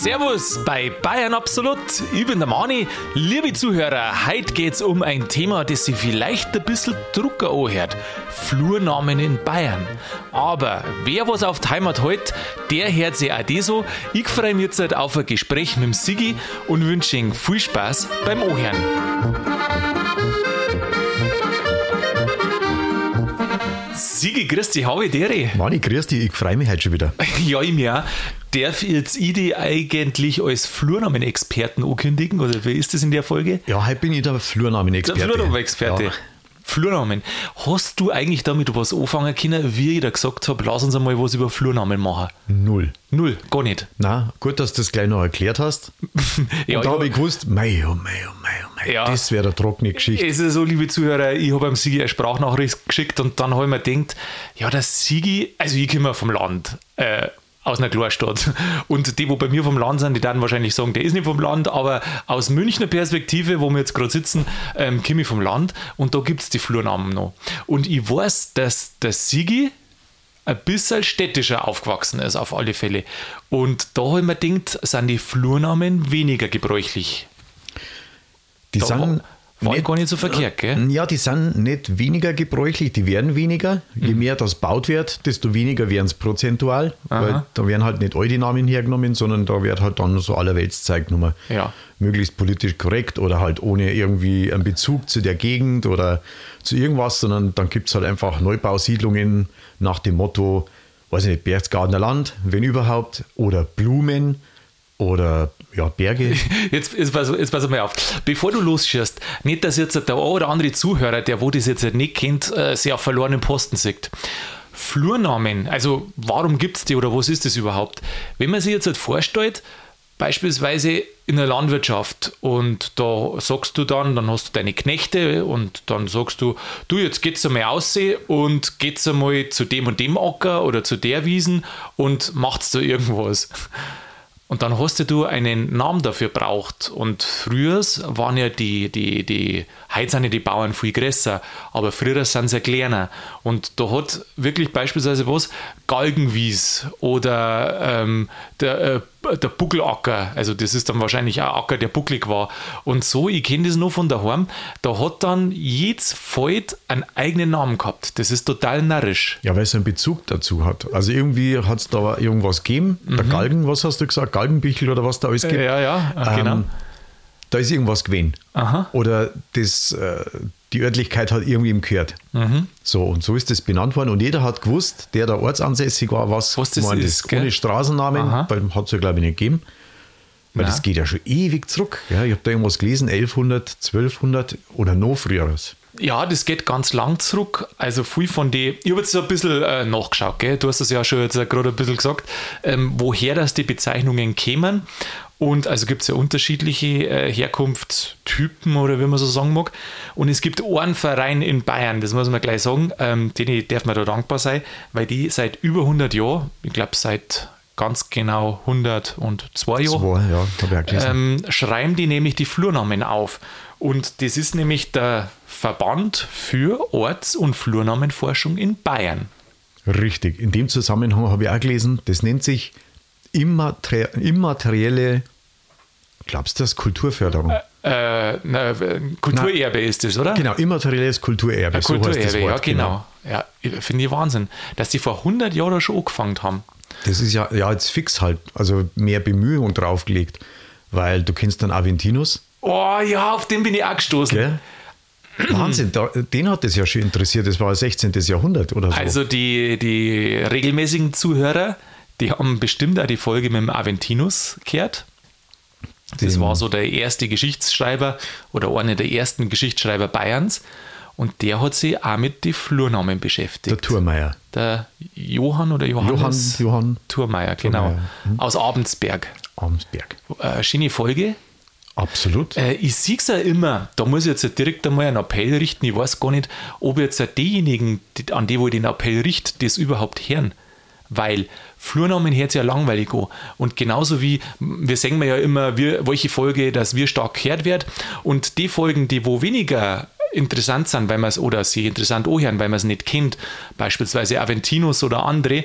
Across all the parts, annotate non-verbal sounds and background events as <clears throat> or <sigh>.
Servus bei Bayern Absolut. Ich bin der Mani. Liebe Zuhörer, heute geht es um ein Thema, das sich vielleicht ein bisschen drucker anhört. Flurnamen in Bayern. Aber wer was auf die Heimat hält, der hört sich auch so. Ich freue mich jetzt auf ein Gespräch mit dem Sigi und wünsche Ihnen viel Spaß beim Ohren. Sigi, grüß dich, habe ich dir. Mani, grüß dich, ich freue mich heute schon wieder. <laughs> Ja, ich mir auch. Darf jetzt ich die eigentlich als Flurnamen-Experten ankündigen oder wie ist das in der Folge? Ja, heute bin ich der Flurnamen-Experte. Der Flurnamen-Experte. Ja. Flurnamen. Hast du eigentlich damit was anfangen können, wie ich da gesagt habe, lass uns einmal was über Flurnamen machen? Null. Null, gar nicht. Na, gut, dass du das gleich noch erklärt hast. <laughs> ja, Und da habe ich gewusst, mei, oh mei, oh mei, oh mei, ja. das wäre eine trockene Geschichte. Es ist so, liebe Zuhörer, ich habe am Sigi eine Sprachnachricht geschickt und dann habe ich mir gedacht, ja, der Sigi, also ich komme vom Land. Äh, aus einer Kleinstadt. Und die, wo bei mir vom Land sind, die dann wahrscheinlich sagen, der ist nicht vom Land, aber aus Münchner Perspektive, wo wir jetzt gerade sitzen, ähm, komme ich vom Land und da gibt es die Flurnamen noch. Und ich weiß, dass der Sigi ein bisschen städtischer aufgewachsen ist, auf alle Fälle. Und da habe ich mir gedacht, sind die Flurnamen weniger gebräuchlich. Die da sind war nicht, gar nicht so verkehrt, gell? Ja, die sind nicht weniger gebräuchlich, die werden weniger. Je mhm. mehr das baut wird, desto weniger werden es prozentual. Aha. Weil da werden halt nicht all die Namen hergenommen, sondern da wird halt dann so allerweltszeug genommen. Ja. Möglichst politisch korrekt oder halt ohne irgendwie einen Bezug zu der Gegend oder zu irgendwas, sondern dann gibt es halt einfach Neubausiedlungen nach dem Motto, weiß ich nicht, Berchtesgadener Land, wenn überhaupt, oder Blumen oder ja, Berge. <laughs> Jetzt, jetzt, pass, jetzt pass mal auf. Bevor du losschießt, nicht, dass jetzt der oder andere Zuhörer, der wo das jetzt nicht kennt, äh, sehr auf verlorenen Posten sieht. Flurnamen, also warum gibt es die oder was ist das überhaupt? Wenn man sich jetzt halt vorstellt, beispielsweise in der Landwirtschaft und da sagst du dann, dann hast du deine Knechte und dann sagst du, du jetzt geht's einmal aussehen und geht's einmal zu dem und dem Acker oder zu der Wiesen und macht's da irgendwas. Und dann hast du einen Namen dafür braucht. Und früher waren ja die, die, die, heute sind ja die Bauern viel größer, aber früher sind sie kleiner. Und da hat wirklich beispielsweise was Galgenwies oder ähm, der, äh, der Buckelacker, also das ist dann wahrscheinlich auch Acker, der bucklig war. Und so, ich kenne das noch von daheim, da hat dann jedes Feld einen eigenen Namen gehabt. Das ist total narrisch. Ja, weil es einen Bezug dazu hat. Also irgendwie hat es da irgendwas gegeben. Der mhm. Galgen, was hast du gesagt? Galgenbichel oder was da alles gibt. Ja, ja, genau. Ähm, da ist irgendwas gewesen. Aha. Oder das, äh, die Örtlichkeit hat irgendwie ihm gehört. Mhm. So, und so ist das benannt worden. Und jeder hat gewusst, der da ortsansässig war, was, was das ist. Das ohne Straßennamen, hat es ja, glaube ich, nicht gegeben. Weil Nein. das geht ja schon ewig zurück. Ja, ich habe da irgendwas gelesen, 1100, 1200 oder noch früher. Ja, das geht ganz lang zurück. Also viel von den. Ich habe jetzt so ein bisschen äh, nachgeschaut, gell? du hast das ja schon jetzt gerade ein bisschen gesagt, ähm, woher das die Bezeichnungen kämen. Und also gibt es ja unterschiedliche äh, Herkunftstypen oder wie man so sagen mag. Und es gibt einen Verein in Bayern, das muss man gleich sagen, ähm, denen darf man da dankbar sein, weil die seit über 100 Jahren, ich glaube seit ganz genau 102 Jahren, ja, ähm, schreiben die nämlich die Flurnamen auf. Und das ist nämlich der Verband für Orts- und Flurnamenforschung in Bayern. Richtig. In dem Zusammenhang habe ich auch gelesen, das nennt sich immaterielle, glaubst du das, Kulturförderung? Äh, äh, na, Kulturerbe ist das, oder? Genau, immaterielles Kulturerbe. Kulturerbe, so Wort, ja, genau. genau. Ja, finde ich Wahnsinn, dass die vor 100 Jahren schon angefangen haben. Das ist ja, ja jetzt fix halt, also mehr Bemühungen draufgelegt, weil du kennst dann Aventinus. Oh ja, auf den bin ich auch gestoßen. Okay. <clears throat> Wahnsinn, den hat das ja schon interessiert, das war 16. Jahrhundert oder so. Also die, die regelmäßigen Zuhörer, die haben bestimmt auch die Folge mit dem Aventinus gehört. Das war so der erste Geschichtsschreiber oder einer der ersten Geschichtsschreiber Bayerns. Und der hat sich auch mit den Flurnamen beschäftigt. Der Thurmeier. Der Johann oder Johannes? Johann, Johann Thurmeier, genau. Mhm. Aus Abendsberg. Abendsberg. Äh, schöne Folge. Absolut. Äh, ich sehe es ja immer, da muss ich jetzt direkt einmal einen Appell richten. Ich weiß gar nicht, ob jetzt diejenigen, an die, wo ich den Appell richte, das überhaupt hören. Weil Flurnamen hört sich ja langweilig an. Und genauso wie, wir wir ja immer, wir, welche Folge, dass wir stark gehört wird. Und die Folgen, die wo weniger interessant sind, weil man es oder sie interessant anhören, weil man es nicht kennt, beispielsweise Aventinus oder andere,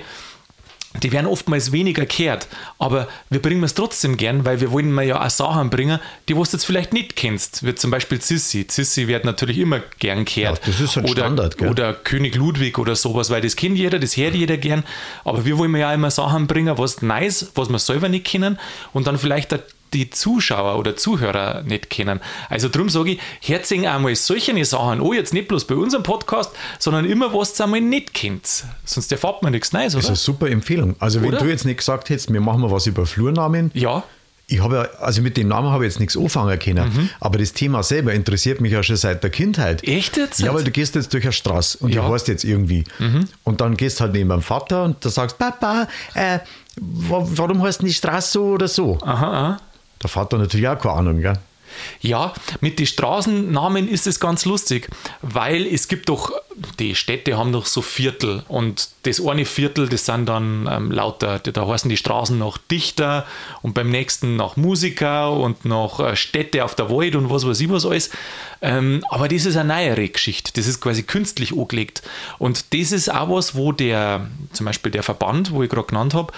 die werden oftmals weniger kehrt, aber wir bringen es trotzdem gern, weil wir wollen mal ja auch Sachen bringen, die du jetzt vielleicht nicht kennst, wie zum Beispiel Sissi. Sissi wird natürlich immer gern kehrt. Ja, das ist ein oder, Standard, gell? Oder König Ludwig oder sowas, weil das kennt jeder, das hört jeder gern, aber wir wollen ja immer Sachen bringen, was nice, was wir selber nicht kennen und dann vielleicht die Zuschauer oder Zuhörer nicht kennen. Also darum sage ich, herzing einmal solche Sachen oh jetzt nicht bloß bei unserem Podcast, sondern immer, was ihr einmal nicht kennt. Sonst erfahrt man nichts Neues, Das ist oder? eine super Empfehlung. Also, wenn Oder? du jetzt nicht gesagt hättest, wir machen mal was über Flurnamen, Ja, ich habe ja, also mit dem Namen habe ich jetzt nichts anfangen können, Mhm. aber das Thema selber interessiert mich ja schon seit der Kindheit. echt jetzt? Ja, weil du gehst jetzt durch eine Straße und Ja. Mhm. die heißt jetzt irgendwie. Und dann gehst halt neben deinem Vater und da sagst, Papa, äh, wa- warum heißt die Straße so oder so? aha, aha. Der Vater natürlich auch keine Ahnung, gell? Ja, mit den Straßennamen ist es ganz lustig, weil es gibt doch, die Städte haben doch so Viertel und das eine Viertel, das sind dann ähm, lauter, da heißen die Straßen nach Dichter und beim nächsten nach Musiker und nach äh, Städte auf der Wald und was weiß ich was alles. Ähm, aber das ist eine neuere Geschichte, das ist quasi künstlich angelegt und das ist auch was, wo der, zum Beispiel der Verband, wo ich gerade genannt habe,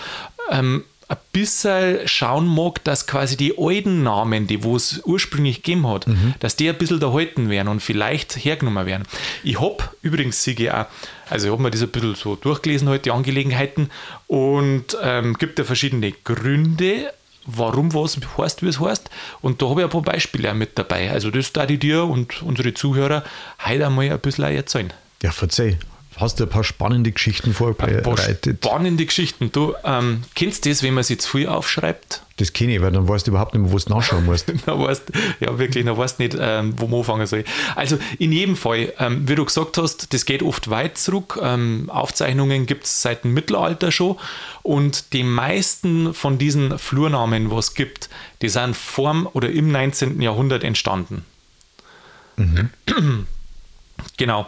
ähm, ein bisschen schauen mag, dass quasi die alten Namen, die wo es ursprünglich gegeben hat, dass die ein bisschen erhalten werden und vielleicht hergenommen werden. Ich habe übrigens, Sigi, auch, also ich habe mir das ein bisschen so durchgelesen heute, die Angelegenheiten, und ähm, gibt ja verschiedene Gründe, warum was heißt, wie es heißt. Und da habe ich ein paar Beispiele auch mit dabei. Also das da ich dir und unsere Zuhörer heute einmal ein bisschen erzählen. Ja, verzeih. Hast du ein paar spannende Geschichten Ein paar vorbereitet? spannende Geschichten. Du ähm, kennst das, wenn man sich zu viel aufschreibt? Das kenne ich, weil dann weißt du überhaupt nicht mehr, wo du nachschauen musst. <laughs> Weißt, ja, wirklich, na, weißt nicht, ähm, wo man anfangen soll. Also, in jedem Fall, ähm, wie du gesagt hast, das geht oft weit zurück. Ähm, Aufzeichnungen gibt es seit dem Mittelalter schon. Und die meisten von diesen Flurnamen, was es gibt, die sind vorm oder im 19. Jahrhundert entstanden. <clears throat> genau.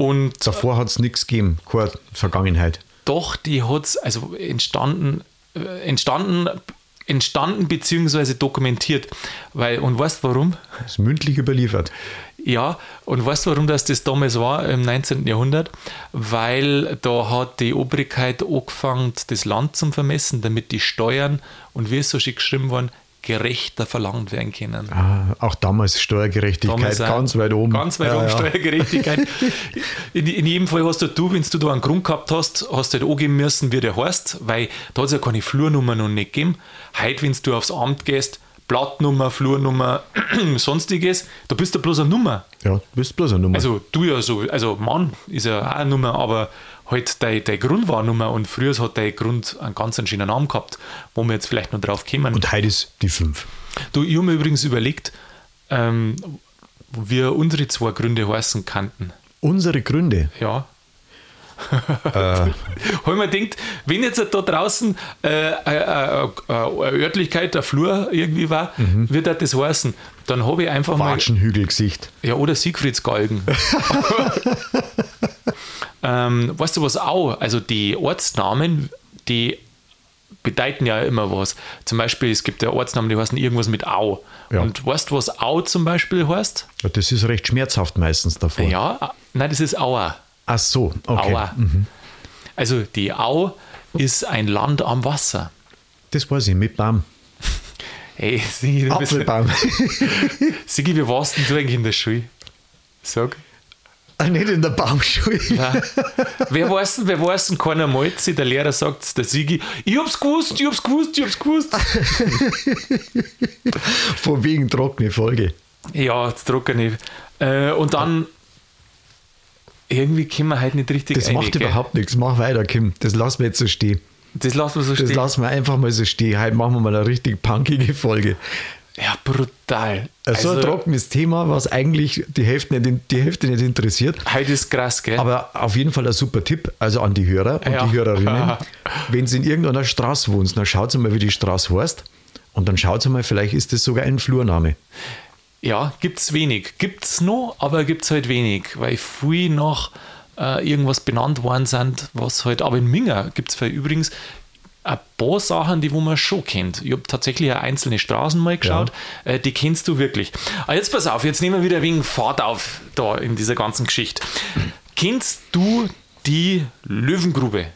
Und Davor hat es nichts gegeben, keine Vergangenheit. doch, die hat es also entstanden, äh, entstanden, entstanden beziehungsweise dokumentiert. Weil, und weißt warum? Das ist mündlich überliefert. Ja, und weißt du, warum das, das damals war im 19. Jahrhundert? Weil da hat die Obrigkeit angefangen, das Land zu vermessen, damit die Steuern und wie es so schön geschrieben worden, gerechter verlangt werden können. Ah, auch damals Steuergerechtigkeit Damals ganz weit oben. Ganz weit Ja, oben, ja. Steuergerechtigkeit. <laughs> in, in jedem Fall hast du, du, wenn du da einen Grund gehabt hast, hast du halt angeben müssen, wie der heißt, weil da hat es ja keine Flurnummer noch nicht gegeben. Heute, wenn du aufs Amt gehst, Blattnummer, Flurnummer, <clears throat> sonstiges, da bist du bloß eine Nummer. Ja, du bist bloß eine Nummer. Also du ja so, also Mann ist ja auch eine Nummer, aber halt deine, deine Grund war eine Nummer und früher hat dein Grund einen ganz schönen Namen gehabt, wo wir jetzt vielleicht noch drauf kommen. und heute ist die 5. Du, ich habe mir übrigens überlegt, ähm, wie unsere zwei Gründe heißen könnten. Unsere Gründe. Ja. äh. <laughs> Habe ich mir gedacht, wenn jetzt da draußen äh, äh, äh, äh, eine Örtlichkeit, ein Flur irgendwie war, wird das das heißen? Dann habe ich einfach mal. Watschenhügelgesicht. Ja, oder Siegfriedsgalgen. <laughs> <laughs> ähm, weißt du was auch? Also die Ortsnamen, die bedeuten ja immer was. Zum Beispiel, es gibt ja Ortsnamen, die heißen irgendwas mit Au. Ja. Und weißt du, was Au zum Beispiel heißt? Ja, das ist recht schmerzhaft meistens davor. Ja, nein, das ist Auer. Ach so, okay. Auer. Also die Au ist ein Land am Wasser. Das weiß ich, mit Baum. Hey, Sigi, du Apfelbaum. <laughs> Sigi, wie warst denn du eigentlich in der Schule? Sag. Ah, Nicht in der Baumschule. Nein. wer weiß denn, wer weiß denn, keiner malt sich, der Lehrer sagt der Sigi, ich hab's gewusst, ich hab's gewusst, ich hab's gewusst. <laughs> Von wegen trockene Folge. ja, das nicht. Äh, und dann irgendwie können wir halt nicht richtig Das rein, macht gell? überhaupt nichts. Mach weiter, Kim. Das lassen wir jetzt so stehen. Das lassen wir so Das stehen. lassen wir einfach mal so stehen. Heute machen wir mal eine richtig punkige Folge. Ja, brutal. So ein Also, trockenes Thema, was eigentlich die Hälfte nicht, die Hälfte nicht interessiert. heute ist krass, gell? Aber auf jeden Fall ein super Tipp, also an die Hörer und Ja. die Hörerinnen. <laughs> Wenn sie in irgendeiner Straße wohnt, dann schaut mal, wie die Straße heißt. Und dann schaut mal, vielleicht ist das sogar ein Flurname. Ja, gibt's wenig. Gibt's noch, aber gibt's halt wenig, weil viel noch äh, irgendwas benannt worden sind, was halt, aber in Minga gibt's für übrigens, ein paar Sachen, die wo man schon kennt. Ich habe tatsächlich einzelne Straßen mal geschaut, ja. äh, die kennst du wirklich. Aber jetzt pass auf, jetzt nehmen wir wieder wegen Fahrt auf da in dieser ganzen Geschichte. Kennst du die Löwengrube?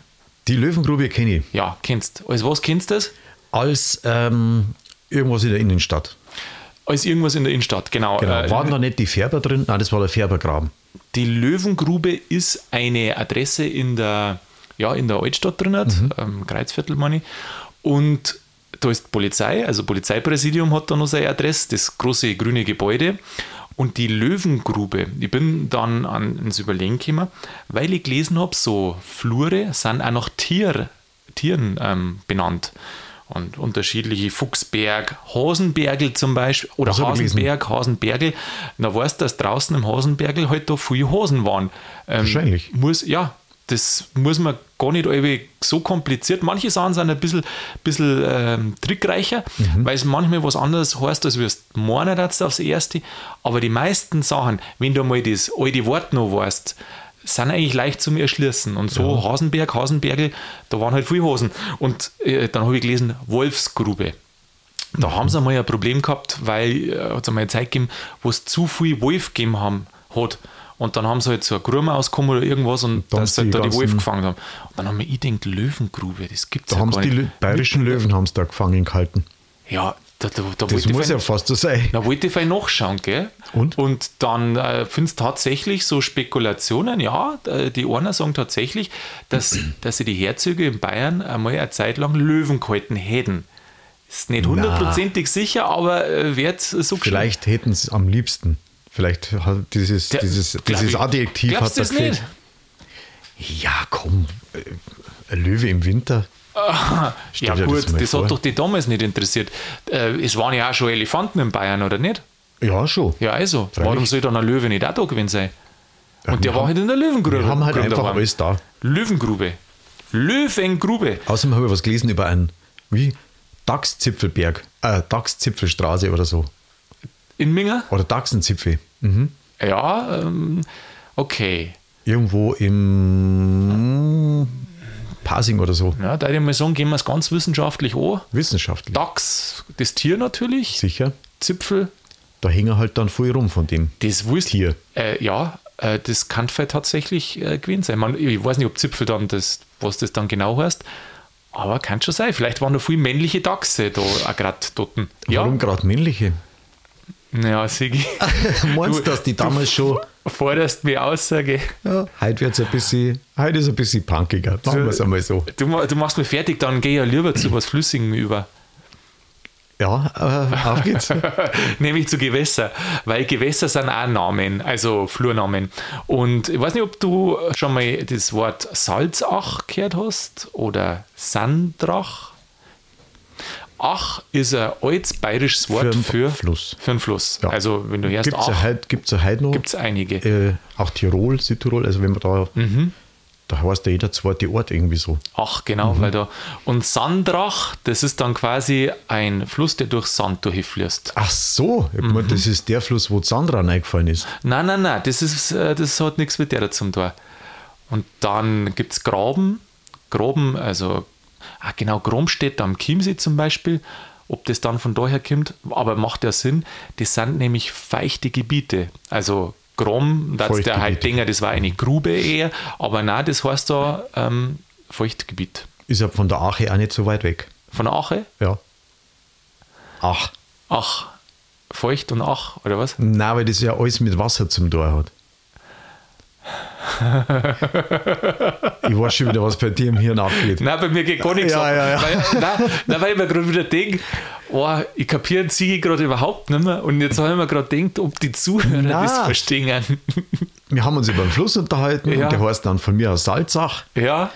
Die Löwengrube kenne ich. Ja, kennst. Als was kennst du das? Als ähm, irgendwas in der Innenstadt. Als irgendwas in der Innenstadt, genau. genau. Äh, Waren da nicht die Färber drin? Nein, das war der Färbergraben. Die Löwengrube ist eine Adresse in der, ja, in der Altstadt drin, mhm. ähm, Kreuzviertel, meine ich. Und da ist Polizei, also Polizeipräsidium hat da noch seine Adresse, das große grüne Gebäude. Und die Löwengrube, ich bin dann ans Überlegen gekommen, weil ich gelesen habe, so Flure sind auch nach Tier, Tieren ähm, benannt. Und unterschiedliche Fuchsberg, Hasenbergel zum Beispiel, oder Was Hasenberg, Hasenbergel. Da weißt du, dass draußen im Hasenbergel halt da viele Hasen waren. Ähm, Wahrscheinlich. Muss, ja, das muss man gar nicht so kompliziert. Manche Sachen sind ein bisschen, bisschen ähm, trickreicher, mhm. weil es manchmal was anderes heißt, als wirst du meinen jetzt aufs Erste. Aber die meisten Sachen, wenn du mal das alte Wort noch weißt, sind eigentlich leicht zum Erschließen. Und so ja. Hasenberg, Hasenbergel, da waren halt viele Hosen. Und äh, dann habe ich gelesen, Wolfsgrube. Da haben sie einmal ein Problem gehabt, weil äh, hat es einmal eine Zeit gegeben, wo es zu viel Wolf gegeben haben, hat. Und dann haben sie halt so eine Grube ausgekommen oder irgendwas und, und dass sie halt da die Wolf gefangen haben. Und dann haben wir ich gedacht, Löwengrube, das gibt es ja haben gar nicht. Die bayerischen Löwen haben sie da gefangen gehalten. Ja, da, da, da das muss ja fast so sein. Da wollte ich nachschauen, gell? Und? Und dann äh, findest tatsächlich so Spekulationen, ja, die einer sagen tatsächlich, dass, <clears throat> dass sie die Herzöge in Bayern einmal eine Zeit lang Löwen gehalten hätten. Ist nicht hundertprozentig sicher, aber äh, wird so Vielleicht hätten sie es am liebsten. Vielleicht hat dieses, Der, dieses, dieses ich, Adjektiv hat das nicht. Ja, komm, äh, ein Löwe im Winter. ja, gut, das, das hat doch die damals nicht interessiert. Äh, es waren ja auch schon Elefanten in Bayern, oder nicht? Ja, schon. Ja, also. Freilich. Warum soll dann ein Löwe nicht auch da gewesen sein? Und ja, der war haben, halt in der Löwengrube. Wir haben halt einfach alles da. Löwengrube. Löwengrube. Außerdem habe ich was gelesen über einen, wie? Dachszipfelberg, äh, Dachszipfelstraße oder so. In Minger? Oder Dachsenzipfel. Mhm. Ja, ähm, okay. Irgendwo im Passing oder so. Ja, da würde ich mal sagen, gehen wir es ganz wissenschaftlich an. Wissenschaftlich. Dachs, das Tier natürlich. Sicher. Zipfel. Da hängen halt dann voll rum von dem das Tier. Äh, ja, äh, das kann vielleicht tatsächlich äh, gewesen sein. Man, ich weiß nicht, ob Zipfel dann das, was das dann genau heißt. Aber kann schon sein. Vielleicht waren da viele männliche Dachse da auch gerade dort. Ja. Warum gerade männliche? Ja, Sigi. <laughs> Meinst du, dass die damals schon. Forderst mir Aussage. Ja, heute wird es ein bisschen, heute ist ein bisschen punkiger. Machen wir es einmal so. Du, du machst mir fertig, dann gehe ich ja lieber zu was Flüssigem über. Ja, äh, auf geht's. <laughs> Nämlich zu Gewässer, weil Gewässer sind auch Namen, also Flurnamen. Und ich weiß nicht, ob du schon mal das Wort Salzach gehört hast oder Sandrach. Ach ist ein altes bayerisches Wort für, für Fluss. Für einen Fluss. Ja. Also wenn du hörst Gibt es ja heute, gibt's ja heute noch. Gibt es einige. Äh, auch Tirol, Südtirol, also wenn man da, mhm. da heißt ja jeder zweite Ort irgendwie so. Ach genau, mhm. weil da, und Sandrach, das ist dann quasi ein Fluss, der durch Sand durchfließt. Ach so, ich mhm. meine, das ist der Fluss, wo Sandra reingefallen ist. Nein, nein, nein, das, ist, äh, das hat nichts mit der zum Tor. Und dann gibt es Graben, Graben, also ah, genau, Gromstedt am Chiemsee zum Beispiel, ob das dann von daher kommt, aber macht ja Sinn, das sind nämlich feuchte Gebiete. Also Grom, das der halt Dinger, das war eine Grube eher, aber nein, das heißt da ähm, Feuchtgebiet. Ist ja von der Ache auch nicht so weit weg. Von der Ache? Ja. Ach. Ach. Feucht und Ach, oder was? Nein, weil das ja alles mit Wasser zum Tor hat. <laughs> ich weiß schon wieder, was bei dir im Hirn abgeht. Nein, bei mir geht gar nichts ja, ab. Ja, ja. Weil, nein, nein, weil ich mir gerade wieder denke, oh, ich kapiere Ziege gerade überhaupt nicht mehr. Und jetzt habe ich mir gerade gedacht, ob die Zuhörer nein. das verstehen. <laughs> Wir haben uns über den Fluss unterhalten ja. und der heißt dann von mir aus Salzach. Ja.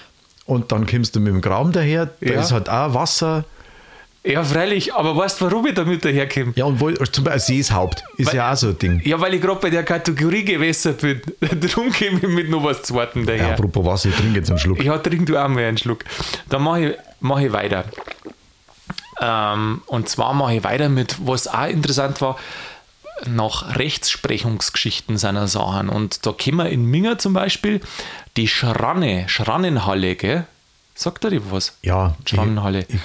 Und dann kommst du mit dem Graben daher, da ist halt auch Wasser. Ja, freilich, aber weißt du, warum ich damit daherkomme? Ja, und wo, zum Beispiel Seeshaupt ist weil, ja auch so ein Ding. Ja, weil ich gerade bei der Kategorie Gewässer bin. <laughs> Darum komme ich mit noch was Zweiten daher. Ja, apropos Wasser, ich trinke jetzt einen Schluck. Ja, trink du auch mal einen Schluck. Dann mache ich, mach ich weiter. Ähm, und zwar mache ich weiter mit, was auch interessant war, nach Rechtsprechungsgeschichten seiner Sachen. Und da kommen wir in Minger zum Beispiel die Schranne, Schrannenhalle, gell? Sagt er dir was? Ja, Schrannenhalle. Ich, ich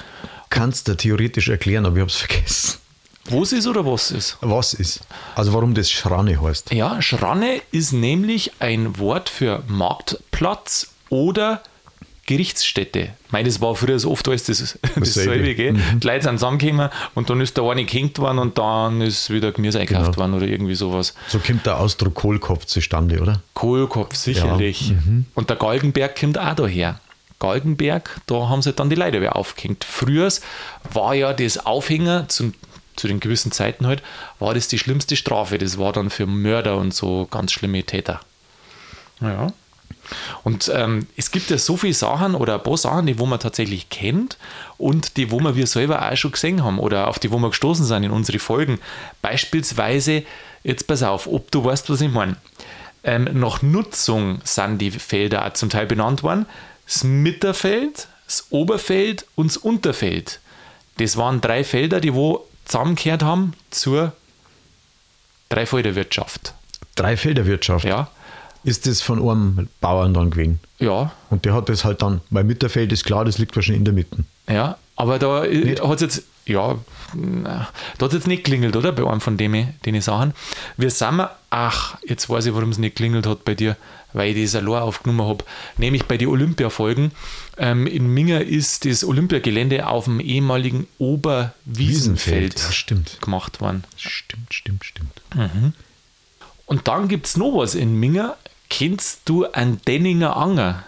kann es dir theoretisch erklären, aber ich habe es vergessen. Wo es ist oder was ist? Was ist? Also warum das Schranne heißt? Ja, Schranne ist nämlich ein Wort für Marktplatz oder Gerichtsstätte. Ich meine, das war früher so oft alles das, <laughs> dasselbe, gell? Mhm. Die Leute sind zusammengekommen und dann ist der eine gehängt worden und dann ist wieder Gemüse eingekauft genau. worden oder irgendwie sowas. So kommt der Ausdruck Kohlkopf zustande, oder? Kohlkopf, sicherlich. Ja. Mhm. Und der Galgenberg kommt auch daher. Galgenberg, da haben sie dann die Leute wieder aufgehängt. Früher war ja das Aufhänger zu, zu den gewissen Zeiten halt, war das die schlimmste Strafe. Das war dann für Mörder und so ganz schlimme Täter. Ja. Und ähm, es gibt ja so viele Sachen oder ein paar Sachen, die wo man tatsächlich kennt und die wo wir wir selber auch schon gesehen haben oder auf die wo wir gestoßen sind in unsere Folgen. Beispielsweise, jetzt pass auf, ob du weißt, was ich meine. Ähm, nach Nutzung sind die Felder auch zum Teil benannt worden. Das Mitterfeld, das Oberfeld und das Unterfeld. Das waren drei Felder, die wo zusammengehört haben zur Dreifelderwirtschaft. Dreifelderwirtschaft? Ja ist das von einem Bauern dann gewesen. Ja. Und der hat das halt dann, weil Mitterfeld ist klar, das liegt wahrscheinlich in der Mitte. Ja, aber da hat es jetzt, ja, da hat es jetzt nicht klingelt, oder? Bei einem von denen, den Sachen. Wir sind wir, ach, jetzt weiß ich, warum es nicht klingelt hat bei dir, weil ich das allein aufgenommen habe. Nämlich bei den Olympiafolgen. Ähm, in Minger ist das Olympiagelände auf dem ehemaligen Oberwiesenfeld ja, gemacht worden. Stimmt, stimmt, stimmt. Mhm. Und dann gibt es noch was in Minger, Kennst du einen Denninger Anger?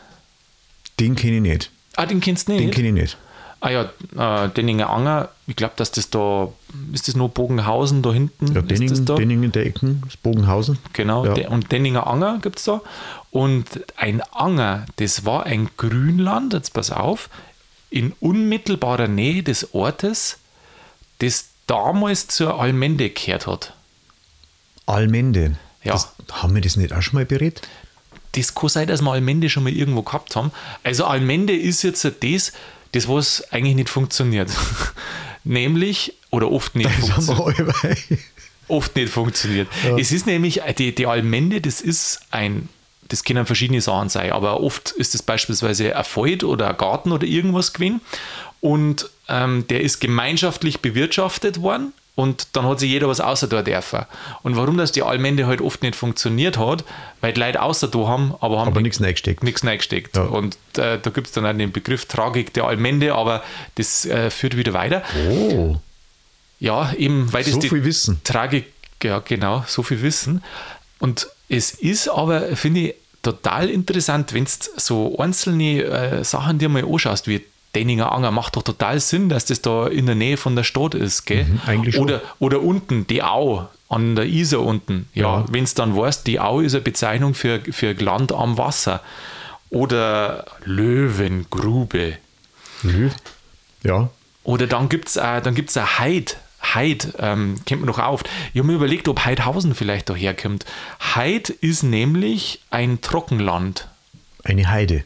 Den kenne ich nicht. Ah, den kennst du nicht? Den kenne ich nicht. Ah ja, äh, Denninger Anger, ich glaube, dass das da, ist das noch Bogenhausen da hinten? Ja, Denningen, da? Denningen der Ecken, das Bogenhausen. Genau, ja. und Denninger Anger gibt es da. Und ein Anger, das war ein Grünland, jetzt pass auf, in unmittelbarer Nähe des Ortes, das damals zur Almende gehört hat. Almende? Ja. Das, haben wir das nicht auch schon mal berät? Das kann sein, dass wir Almende schon mal irgendwo gehabt haben. Also Almende ist jetzt das, das was eigentlich nicht funktioniert. <laughs> nämlich, oder oft nicht funktioniert. oft nicht funktioniert. Ja. Es ist nämlich, die, die Almende, das ist ein, das können verschiedene Sachen sein, aber oft ist es beispielsweise ein Feld oder ein Garten oder irgendwas gewesen und ähm, der ist gemeinschaftlich bewirtschaftet worden und dann hat sich jeder was außer da dürfen. Und warum das die Allmende halt oft nicht funktioniert hat, weil die Leute außer da haben, aber haben aber nichts reingesteckt. Nichts reingesteckt. Ja. Und äh, da gibt es dann auch den Begriff Tragik der Allmende, aber das äh, führt wieder weiter. Oh. Ja, eben, weil das so viel Wissen. Tragik, ja genau, so viel Wissen. Und es ist aber, finde ich, total interessant, wenn du so einzelne äh, Sachen dir mal anschaust, wie Denninger Anger macht doch total Sinn, dass das da in der Nähe von der Stadt ist, gell? Mhm, eigentlich oder, oder unten, die Au an der Isar unten. Ja, ja. wenn es dann weißt, die Au ist eine Bezeichnung für, für Land am Wasser. Oder Löwengrube. Löw? Ja. Oder dann gibt es dann gibt's eine Heid. Heid ähm, kennt man noch auf. Ich habe mir überlegt, ob Heidhausen vielleicht daherkommt. Heid ist nämlich ein Trockenland. Eine Heide.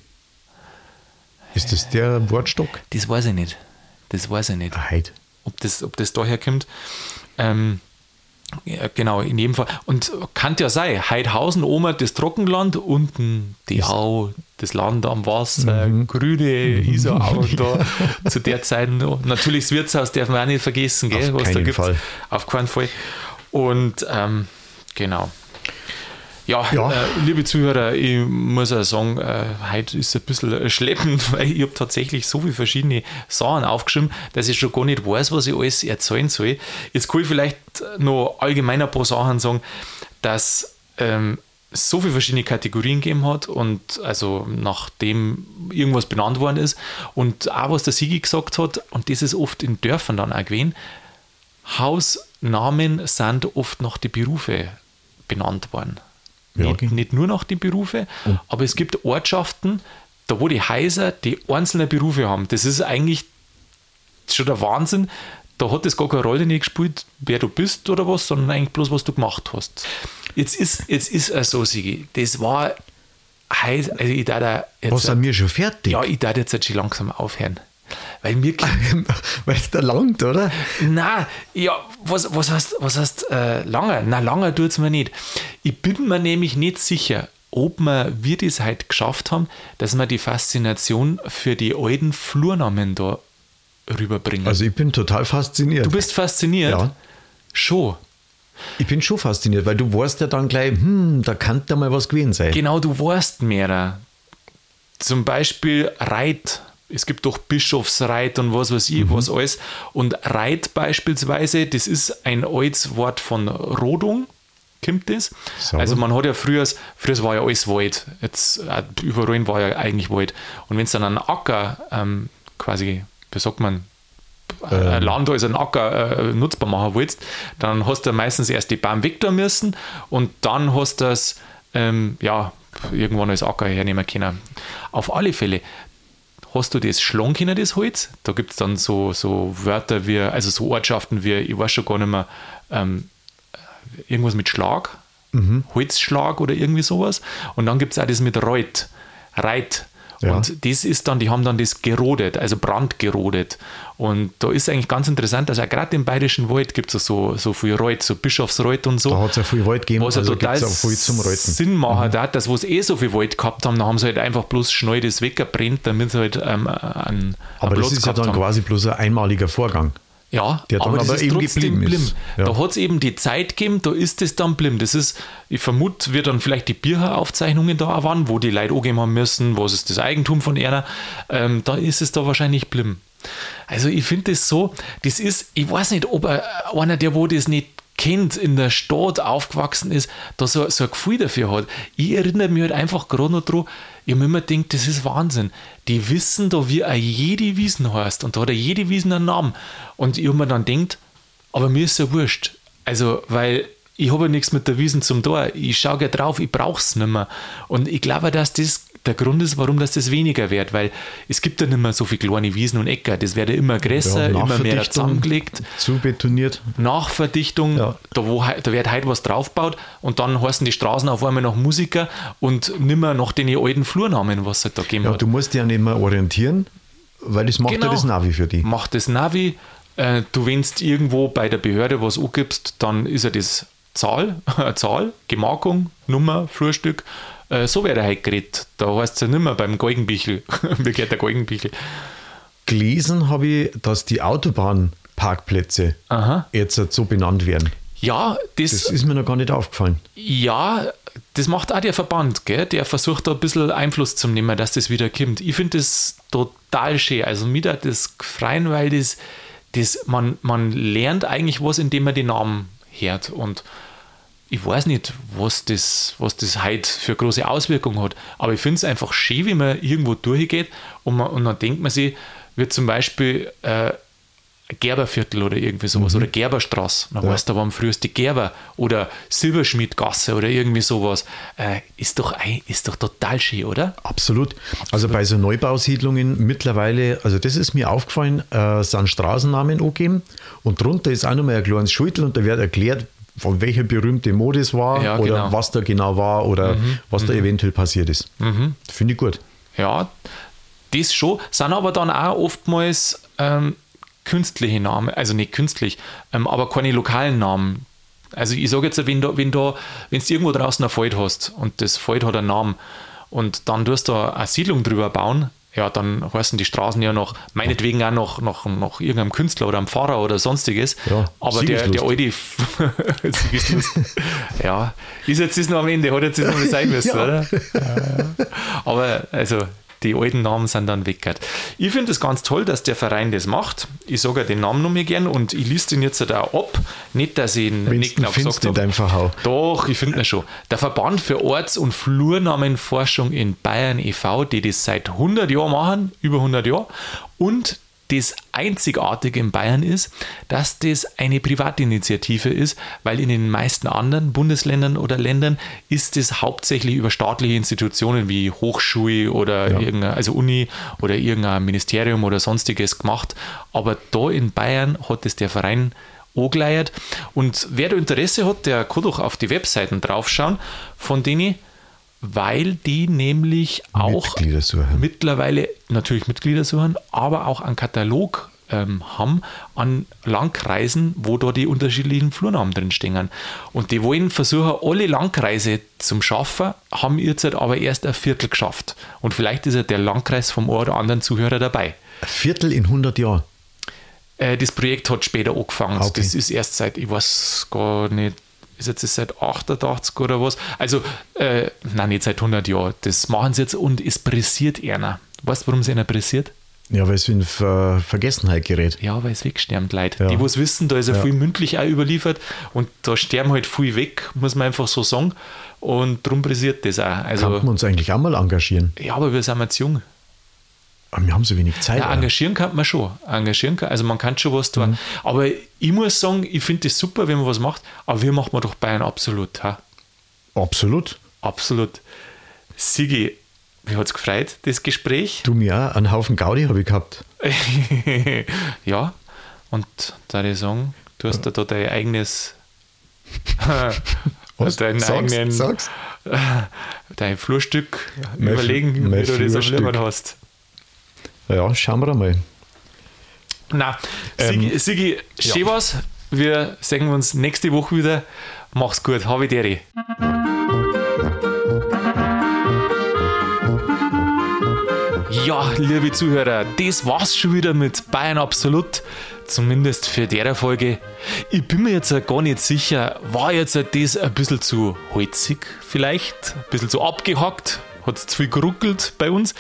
Ist das der Wortstock? Das weiß ich nicht. Das weiß ich nicht. Heid. Ob das, ob das daher kommt. Ähm, ja, genau, in jedem Fall. Und kann ja sein, Heidhausen, Oma, das Trockenland, unten die Au, das Land am Wasser, mhm. grüne mhm. Isar da <laughs> zu der Zeit noch. Natürlich das Wirtshaus darf man auch nicht vergessen, gell, Auf was da gibt. Auf keinen Fall. Und ähm, genau. Ja, ja. Äh, liebe Zuhörer, ich muss auch sagen, äh, heute ist es ein bisschen schleppend, <laughs> weil ich habe tatsächlich so viele verschiedene Sachen aufgeschrieben, dass ich schon gar nicht weiß, was ich alles erzählen soll. Jetzt kann ich vielleicht noch allgemein ein paar Sachen sagen, dass ähm, so viele verschiedene Kategorien gegeben hat und also nachdem irgendwas benannt worden ist und auch was der Sigi gesagt hat, und das ist oft in Dörfern dann auch gewesen, Hausnamen sind oft nach den Berufe benannt worden. Ja, nicht, okay. nicht, nur nach den Berufen, oh. aber es gibt Ortschaften, da wo die Häuser die einzelne Berufe haben. Das ist eigentlich schon der Wahnsinn. Da hat es gar keine Rolle nicht gespielt, wer du bist oder was, sondern eigentlich bloß, was du gemacht hast. Jetzt ist, jetzt ist es so, Sigi, das war heiß, also ich da jetzt. Was sind wir schon fertig? Ja, ich darf jetzt schon langsam aufhören. Weil mir <laughs> Weil es da langt, oder? Na, ja, was, was heißt, was heißt äh, lange? Na, lange tut es mir nicht. Ich bin mir nämlich nicht sicher, ob wir, wir das halt geschafft haben, dass wir die Faszination für die alten Flurnamen da rüberbringen. Also ich bin total fasziniert. du bist fasziniert? Ja. Schon. Ich bin schon fasziniert, weil du weißt ja dann gleich, hm, da kann da mal was gewesen sein. Genau, du weißt mehrer. Zum Beispiel Reit. Es gibt doch Bischofsreit und was weiß ich, was alles. Und Reit beispielsweise, das ist ein altes Wort von Rodung, kommt das. Sauber. Also man hat ja früher, früher war ja alles Wald. Jetzt äh, überall war ja eigentlich Wald. Und wenn es dann einen Acker ähm, quasi, wie sagt man, ein Land als einen Acker äh, nutzbar machen willst, dann hast du meistens erst die Baum weg da müssen und dann hast du das ähm, ja, irgendwann als Acker hernehmen können. Auf alle Fälle hast du das schlagen können, das Holz. Da gibt es dann so, so Wörter wie, also so Ortschaften wie, ich weiß schon gar nicht mehr, ähm, irgendwas mit Schlag, Holzschlag oder irgendwie sowas. Und dann gibt es auch das mit Reut, Reit. Ja. Und das ist dann, die haben dann das gerodet, also brandgerodet. Und da ist eigentlich ganz interessant, dass auch gerade im Bayerischen Wald gibt es so, so viel Reut, so Bischofsreut und so. Da hat es ja viel Wald gegeben, Was also total auch viel zum Reuten. Sinn machen hat, dass wo sie eh so viel Wald gehabt haben, da haben sie halt einfach bloß schnell das weggebrennt, damit sie halt ähm, einen, Aber einen das ist ja dann haben. quasi bloß ein einmaliger Vorgang. Ja, der aber, das aber ist eben trotzdem blim. Ja. Da hat es eben die Zeit gegeben, da ist es dann blim. Das ist, ich vermute, wird dann vielleicht die Bierher-Aufzeichnungen da auch waren, wo die Leute angeben haben müssen, was ist das Eigentum von einer. Ähm, da ist es da wahrscheinlich blim. Also ich finde das so, das ist, ich weiß nicht, ob äh, einer, der wo das nicht kennt, in der Stadt aufgewachsen ist, da so, so ein Gefühl dafür hat. Ich erinnere mich halt einfach gerade noch dran, ich habe immer gedacht, das ist Wahnsinn. Die wissen da, wie auch jede Wiesen heißt und da hat ja jede Wiesen einen Namen. Und ich habe mir dann gedacht, aber mir ist ja wurscht. Also, weil ich habe ja nichts mit der Wiesen zum Tor. Ich schaue ja drauf, ich brauche es nicht mehr. Und ich glaube, dass das der Grund ist, warum das, das weniger wird, weil es gibt ja nicht mehr so viele kleine Wiesen und Äcker. Das wird ja immer größer, immer mehr zusammengelegt. Zu betoniert. Nachverdichtung, Ja. da, wo, da wird heute was draufgebaut und dann heißen die Straßen auf einmal nach Musiker und nimmer nach den alten Flurnamen, was es halt da gegeben Ja, hat. du musst dich ja nicht mehr orientieren, weil das macht Genau. ja das Navi für dich. Macht das Navi, äh, du wennst irgendwo bei der Behörde was angibst, dann ist ja das Zahl, <laughs> Zahl, Gemarkung, Nummer, Flurstück. Äh, so wäre halt geredet. Da heißt es ja nicht mehr beim Galgenbichel. <laughs> Wie geht der Galgenbichel? Gelesen habe ich, dass die Autobahnparkplätze Aha. jetzt so benannt werden. Ja, das, Das ist mir noch gar nicht aufgefallen. ja, das macht auch der Verband, gell? der versucht da ein bisschen Einfluss zu nehmen, dass das wieder kommt. Ich finde das total schön. Also mir hat das gefreien, weil das, das man, man lernt eigentlich was, indem man die Namen hört. Und ich weiß nicht, was das, was das heute für große Auswirkungen hat, aber ich finde es einfach schön, wie man irgendwo durchgeht und, man, und dann denkt man sich, wird zum Beispiel äh, Gerberviertel oder irgendwie sowas oder Gerberstraße, dann weißt du, da waren früher die Gerber oder Silberschmidtgasse oder irgendwie sowas. Äh, ist, doch ein, ist doch total schön, oder? Absolut. Also bei so Neubausiedlungen mittlerweile, also das ist mir aufgefallen, äh, sind Straßennamen angegeben und drunter ist auch nochmal ein kleines Schultel und da wird erklärt, von welcher berühmte Mode es war Ja, oder genau. was da genau war oder was da eventuell passiert ist. Finde ich gut. Ja, das schon, sind aber dann auch oftmals ähm, künstliche Namen, also nicht künstlich, ähm, aber keine lokalen Namen. Also ich sage jetzt, wenn du, wenn du, wenn du irgendwo draußen ein Feld hast und das Feld hat einen Namen und dann tust du eine Siedlung drüber bauen, ja, dann heißen die Straßen ja noch, meinetwegen auch noch nach, nach irgendeinem Künstler oder einem Pfarrer oder sonstiges. Ja, aber der, der alte <laughs> ja, ist jetzt das noch am Ende, hat jetzt das noch mal sein müssen, <laughs> Ja. oder? Aber also die alten Namen sind dann weggehört. Ich finde es ganz toll, dass der Verein das macht. Ich sage ja den Namen noch mal gern und ich liste ihn jetzt da ab. Nicht, dass ich ihn Wenn nicht genau gesagt habe. deinem Verhau. Doch, ich finde ihn schon. Der Verband für Orts- und Flurnamenforschung in Bayern e.V., die das seit 100 Jahren machen, über 100 Jahre, und das Einzigartige in Bayern ist, dass das eine Privatinitiative ist, weil in den meisten anderen Bundesländern oder Ländern ist es hauptsächlich über staatliche Institutionen wie Hochschule oder Ja. irgendeine, also Uni oder irgendein Ministerium oder sonstiges gemacht. Aber da in Bayern hat es der Verein angeleiert. Und wer da Interesse hat, der kann doch auf die Webseiten draufschauen, von denen, weil die nämlich auch mittlerweile natürlich Mitglieder suchen, aber auch einen Katalog ähm, haben an Landkreisen, wo da die unterschiedlichen Flurnamen drin stehen. Und die wollen versuchen, alle Landkreise zum Schaffen, haben jetzt halt aber erst ein Viertel geschafft. Und vielleicht ist ja der Landkreis vom einen oder anderen Zuhörer dabei. Ein Viertel in 100 Jahren? Äh, das Projekt hat später angefangen. Okay. Das ist erst seit, ich weiß gar nicht, ist jetzt seit 88 oder was. Also, äh, nein, nicht seit 100 Jahren. Das machen sie jetzt und es pressiert einer. Weißt du, warum es einer pressiert? Ja, weil es in Ver Vergessenheit gerät. Ja, weil es wegsterben, Leute. Ja. Die, es wissen, da ist ja, ja viel mündlich auch überliefert und da sterben halt viel weg, muss man einfach so sagen. Und darum pressiert das auch. Also, Kann man uns eigentlich auch mal engagieren? Ja, aber wir sind jetzt jung. Aber wir haben so wenig Zeit. Ja, engagieren kann man schon. Engagieren kann, also man kann schon was tun. Mhm. Aber ich muss sagen, ich finde es super, wenn man was macht, aber wir machen doch Bayern absolut. Ha? Absolut. Absolut. Sigi, wie hat es gefreut, das Gespräch? Du mir auch, einen Haufen Gaudi habe ich gehabt. <laughs> ja, und da ich sagen, du hast da, da dein eigenes. <laughs> Was? Deinen sag's, eigenen, sag's. <laughs> dein Flurstück mein überlegen, wie du das am hast. Ja, schauen wir mal. Na, Sigi, ähm, Sigi schön ja. was. Wir sehen uns nächste Woche wieder. Mach's gut. Habe Deri. Ja, liebe Zuhörer, das war's schon wieder mit Bayern Absolut. Zumindest für der Folge. Ich bin mir jetzt gar nicht sicher, war jetzt das ein bisschen zu holzig vielleicht? Ein bisschen zu abgehackt? Hat es zu viel geruckelt bei uns?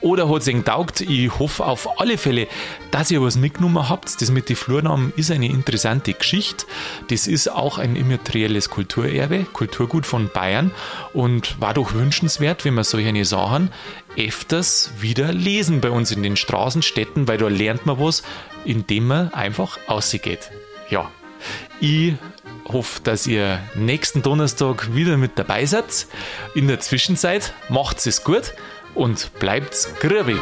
Oder hat es Ihnen taugt? Ich hoffe auf alle Fälle, dass ihr was mitgenommen habt. Das mit den Flurnamen ist eine interessante Geschichte. Das ist auch ein immaterielles Kulturerbe, Kulturgut von Bayern und war doch wünschenswert, wenn wir solche Sachen öfters wieder lesen bei uns in den Straßenstädten, weil da lernt man was, indem man einfach ausgeht. Ja, ich hoffe, dass ihr nächsten Donnerstag wieder mit dabei seid. In der Zwischenzeit macht es gut und bleibt grübig.